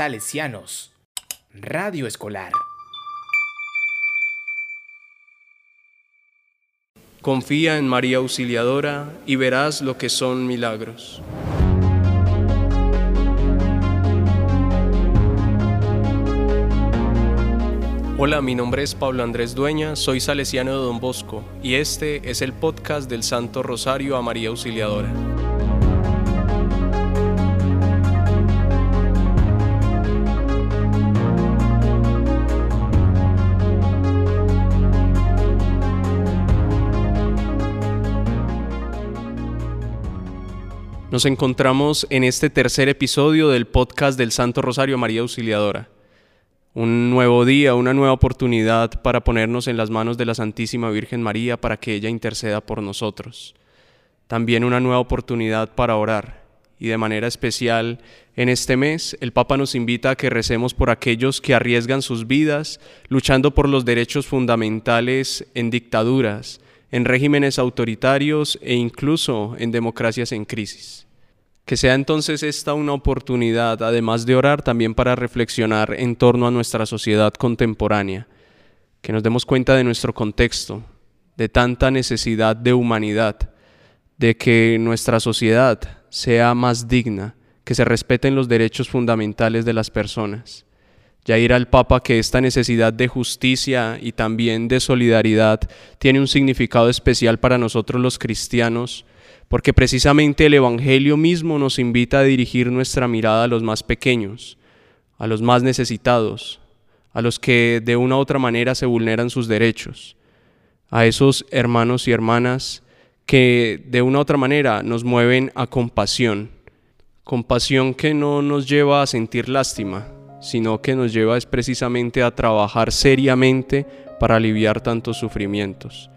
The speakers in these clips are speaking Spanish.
Salesianos. Radio Escolar. Confía en María Auxiliadora y verás lo que son milagros. Hola, mi nombre es Pablo Andrés Dueña, soy salesiano de Don Bosco y este es el podcast del Santo Rosario a María Auxiliadora. Nos encontramos en este tercer episodio del podcast del Santo Rosario María Auxiliadora. Un nuevo día, una nueva oportunidad para ponernos en las manos de la Santísima Virgen María para que ella interceda por nosotros. También una nueva oportunidad para orar. Y de manera especial, en este mes, el Papa nos invita a que recemos por aquellos que arriesgan sus vidas luchando por los derechos fundamentales en dictaduras, en regímenes autoritarios e incluso en democracias en crisis. Que sea entonces esta una oportunidad, además de orar, también para reflexionar en torno a nuestra sociedad contemporánea, que nos demos cuenta de nuestro contexto, de tanta necesidad de humanidad, de que nuestra sociedad sea más digna, que se respeten los derechos fundamentales de las personas. Ya ir al Papa que esta necesidad de justicia y también de solidaridad tiene un significado especial para nosotros los cristianos, porque precisamente el Evangelio mismo nos invita a dirigir nuestra mirada a los más pequeños, a los más necesitados, a los que de una u otra manera se vulneran sus derechos, a esos hermanos y hermanas que de una u otra manera nos mueven a compasión, compasión que no nos lleva a sentir lástima, sino que nos lleva es precisamente a trabajar seriamente para aliviar tantos sufrimientos.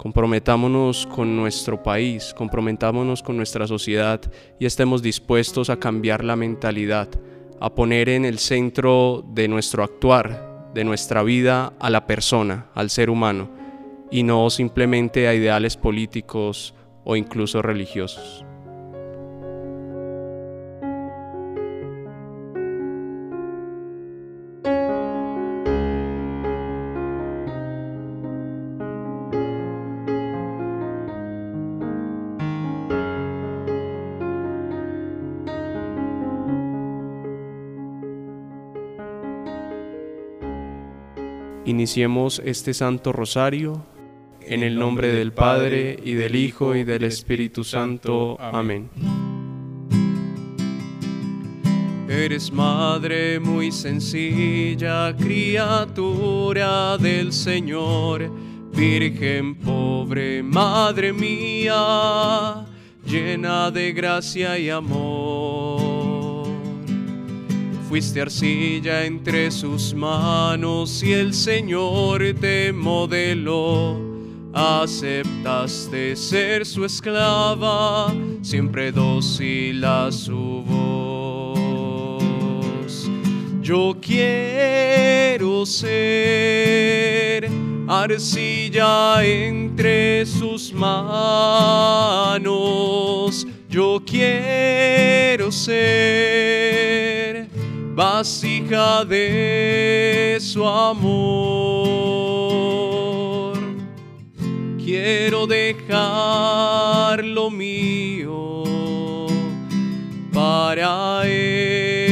Comprometámonos con nuestro país, comprometámonos con nuestra sociedad y estemos dispuestos a cambiar la mentalidad, a poner en el centro de nuestro actuar, de nuestra vida, a la persona, al ser humano, y no simplemente a ideales políticos o incluso religiosos. Iniciemos este Santo Rosario en el nombre del Padre y del Hijo y del Espíritu Santo. Amén. Eres madre muy sencilla, criatura del Señor, Virgen pobre, madre mía, llena de gracia y amor Fuiste arcilla entre sus manos y el Señor te modeló. Aceptaste ser su esclava, siempre dócil a su voz. Yo quiero ser arcilla entre sus manos. Yo quiero ser vasija de su amor. Quiero dejar lo mío para Él.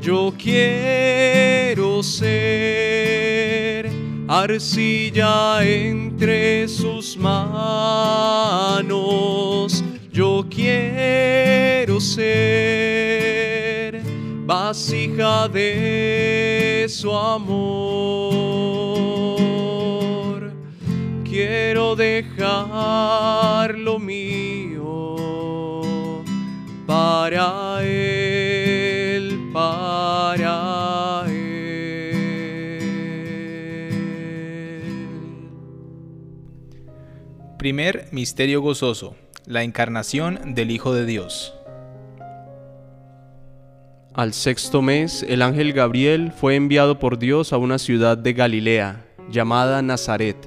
Yo quiero ser arcilla entre sus manos. Yo quiero ser vasija de su amor. Quiero dejar lo mío para Él, para Él. Primer misterio gozoso, la encarnación del Hijo de Dios. Al sexto mes, el ángel Gabriel fue enviado por Dios a una ciudad de Galilea, llamada Nazaret,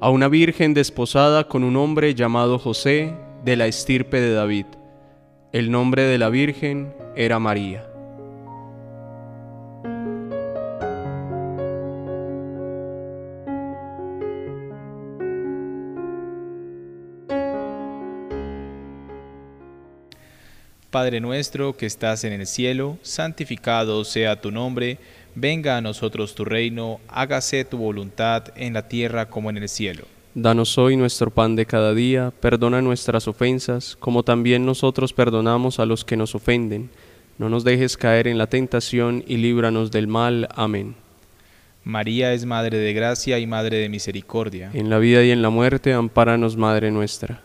a una virgen desposada con un hombre llamado José, de la estirpe de David. El nombre de la virgen era María. Padre nuestro que estás en el cielo, santificado sea tu nombre, venga a nosotros tu reino, hágase tu voluntad en la tierra como en el cielo. Danos hoy nuestro pan de cada día, perdona nuestras ofensas, como también nosotros perdonamos a los que nos ofenden. No nos dejes caer en la tentación y líbranos del mal. Amén. María es Madre de Gracia y Madre de Misericordia. En la vida y en la muerte, ampáranos, Madre nuestra.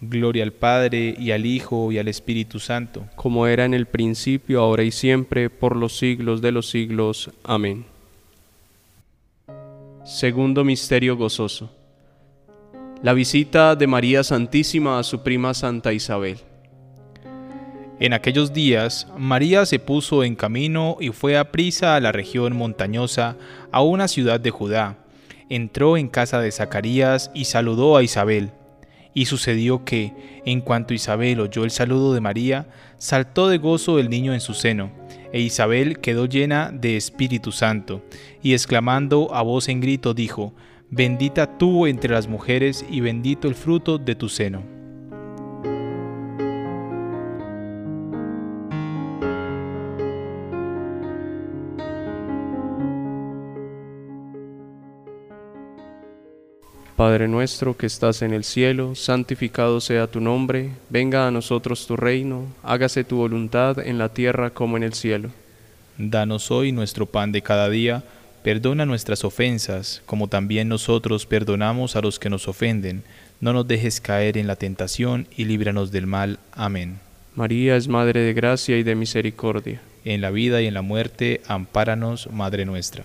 Gloria al Padre y al Hijo y al Espíritu Santo. Como era en el principio, ahora y siempre, por los siglos de los siglos. Amén. Segundo Misterio Gozoso. La visita de María Santísima a su prima Santa Isabel. En aquellos días, María se puso en camino y fue a prisa a la región montañosa, a una ciudad de Judá. Entró en casa de Zacarías y saludó a Isabel. Y sucedió que, en cuanto Isabel oyó el saludo de María, saltó de gozo el niño en su seno, e Isabel quedó llena de Espíritu Santo, y exclamando a voz en grito dijo, Bendita tú entre las mujeres y bendito el fruto de tu seno. Padre nuestro que estás en el cielo, santificado sea tu nombre, venga a nosotros tu reino, hágase tu voluntad en la tierra como en el cielo. Danos hoy nuestro pan de cada día, perdona nuestras ofensas, como también nosotros perdonamos a los que nos ofenden. No nos dejes caer en la tentación y líbranos del mal. Amén. María es Madre de gracia y de misericordia. En la vida y en la muerte, ampáranos, Madre nuestra.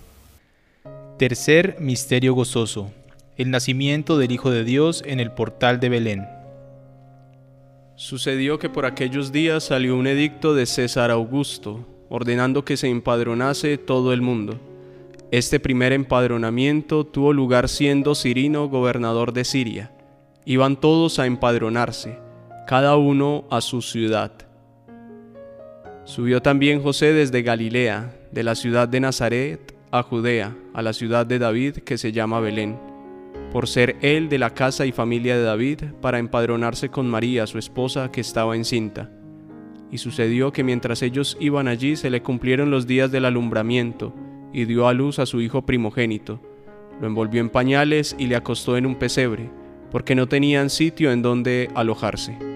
Tercer misterio gozoso. El nacimiento del Hijo de Dios en el portal de Belén. Sucedió que por aquellos días salió un edicto de César Augusto, ordenando que se empadronase todo el mundo. Este primer empadronamiento tuvo lugar siendo Cirino gobernador de Siria. Iban todos a empadronarse, cada uno a su ciudad. Subió también José desde Galilea, de la ciudad de Nazaret, a Judea, a la ciudad de David que se llama Belén, por ser él de la casa y familia de David, para empadronarse con María, su esposa, que estaba encinta. Y sucedió que mientras ellos iban allí se le cumplieron los días del alumbramiento, y dio a luz a su hijo primogénito. Lo envolvió en pañales y le acostó en un pesebre, porque no tenían sitio en donde alojarse.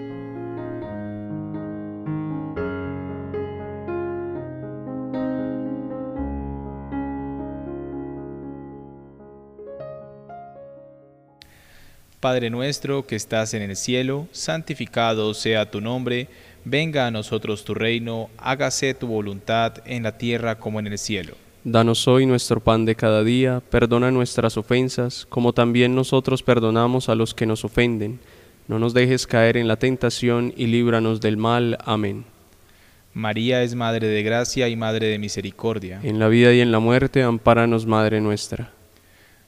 Padre nuestro que estás en el cielo, santificado sea tu nombre, venga a nosotros tu reino, hágase tu voluntad en la tierra como en el cielo. Danos hoy nuestro pan de cada día, perdona nuestras ofensas, como también nosotros perdonamos a los que nos ofenden. No nos dejes caer en la tentación y líbranos del mal. Amén. María es Madre de Gracia y Madre de Misericordia. En la vida y en la muerte, ampáranos, Madre nuestra.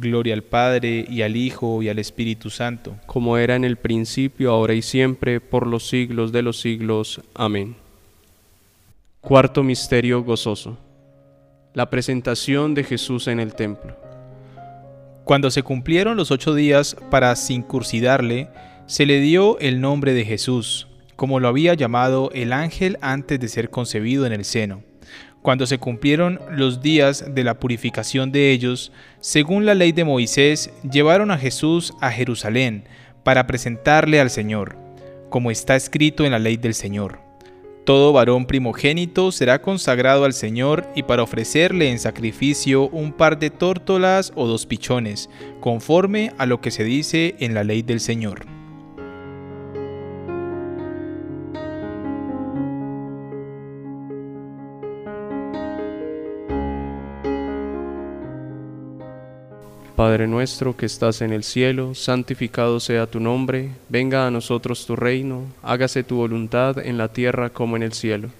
Gloria al Padre y al Hijo y al Espíritu Santo. Como era en el principio, ahora y siempre, por los siglos de los siglos. Amén. Cuarto Misterio Gozoso. La presentación de Jesús en el templo. Cuando se cumplieron los ocho días para circuncidarle, se le dio el nombre de Jesús, como lo había llamado el ángel antes de ser concebido en el seno cuando se cumplieron los días de la purificación de ellos, según la ley de Moisés, llevaron a Jesús a Jerusalén para presentarle al Señor, como está escrito en la ley del Señor. Todo varón primogénito será consagrado al Señor y para ofrecerle en sacrificio un par de tórtolas o dos pichones, conforme a lo que se dice en la ley del Señor. Padre nuestro que estás en el cielo, santificado sea tu nombre, venga a nosotros tu reino, hágase tu voluntad en la tierra como en el cielo.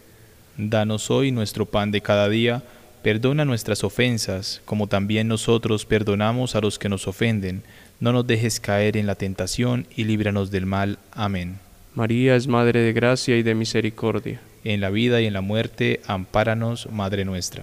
Danos hoy nuestro pan de cada día, perdona nuestras ofensas, como también nosotros perdonamos a los que nos ofenden. No nos dejes caer en la tentación y líbranos del mal. Amén. María es Madre de gracia y de misericordia. En la vida y en la muerte, ampáranos, Madre nuestra.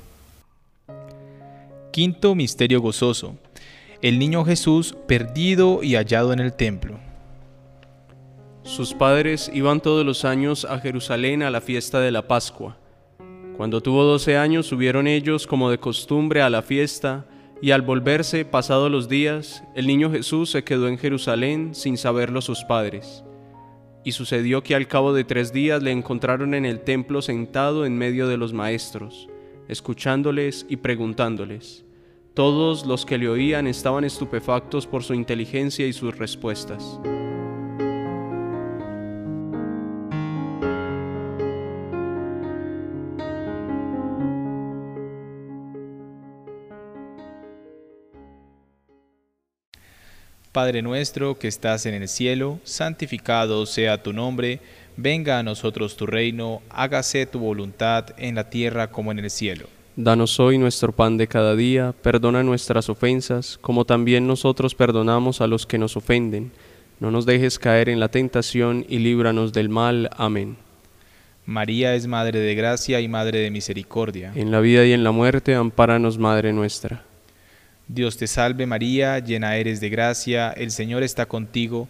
Quinto Misterio Gozoso. El niño Jesús perdido y hallado en el templo. Sus padres iban todos los años a Jerusalén a la fiesta de la Pascua. Cuando tuvo doce años subieron ellos como de costumbre a la fiesta, y al volverse pasados los días, el niño Jesús se quedó en Jerusalén sin saberlo sus padres. Y sucedió que al cabo de tres días le encontraron en el templo sentado en medio de los maestros, escuchándoles y preguntándoles. Todos los que le oían estaban estupefactos por su inteligencia y sus respuestas. Padre nuestro que estás en el cielo, santificado sea tu nombre, venga a nosotros tu reino, hágase tu voluntad en la tierra como en el cielo. Danos hoy nuestro pan de cada día, perdona nuestras ofensas, como también nosotros perdonamos a los que nos ofenden. No nos dejes caer en la tentación y líbranos del mal. Amén. María es Madre de Gracia y Madre de Misericordia. En la vida y en la muerte, ampáranos, Madre nuestra. Dios te salve María, llena eres de gracia, el Señor está contigo,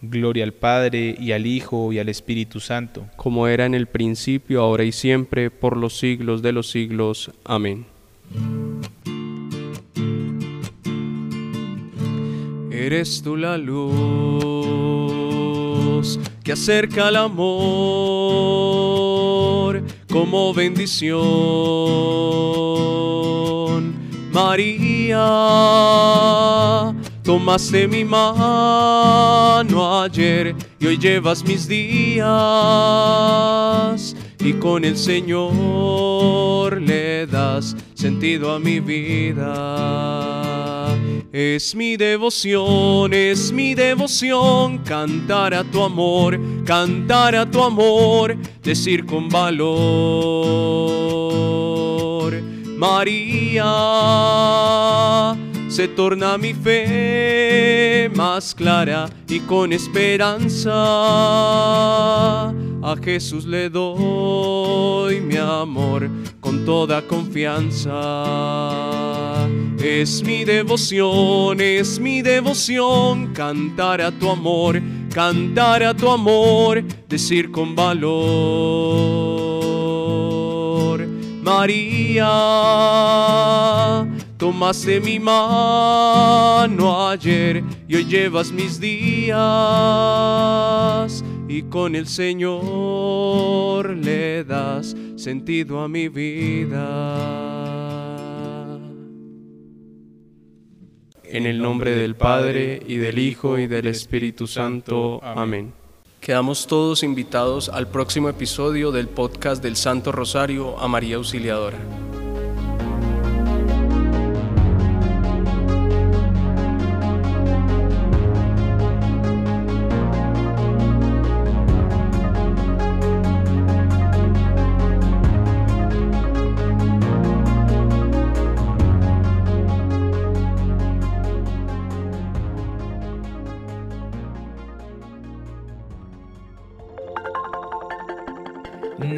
Gloria al Padre y al Hijo y al Espíritu Santo. Como era en el principio, ahora y siempre, por los siglos de los siglos. Amén. Eres tú la luz que acerca el amor como bendición. María, tomaste mi mano ayer y hoy llevas mis días y con el Señor le das sentido a mi vida. Es mi devoción, es mi devoción cantar a tu amor, cantar a tu amor, decir con valor. María, se torna mi fe más clara y con esperanza a Jesús le doy mi amor con toda confianza. Es mi devoción, es mi devoción cantar a tu amor, cantar a tu amor, decir con valor. María, tomaste mi mano ayer y hoy llevas mis días y con el Señor le das sentido a mi vida. En el nombre del Padre y del Hijo y del Espíritu Santo. Amén. Quedamos todos invitados al próximo episodio del podcast del Santo Rosario a María Auxiliadora.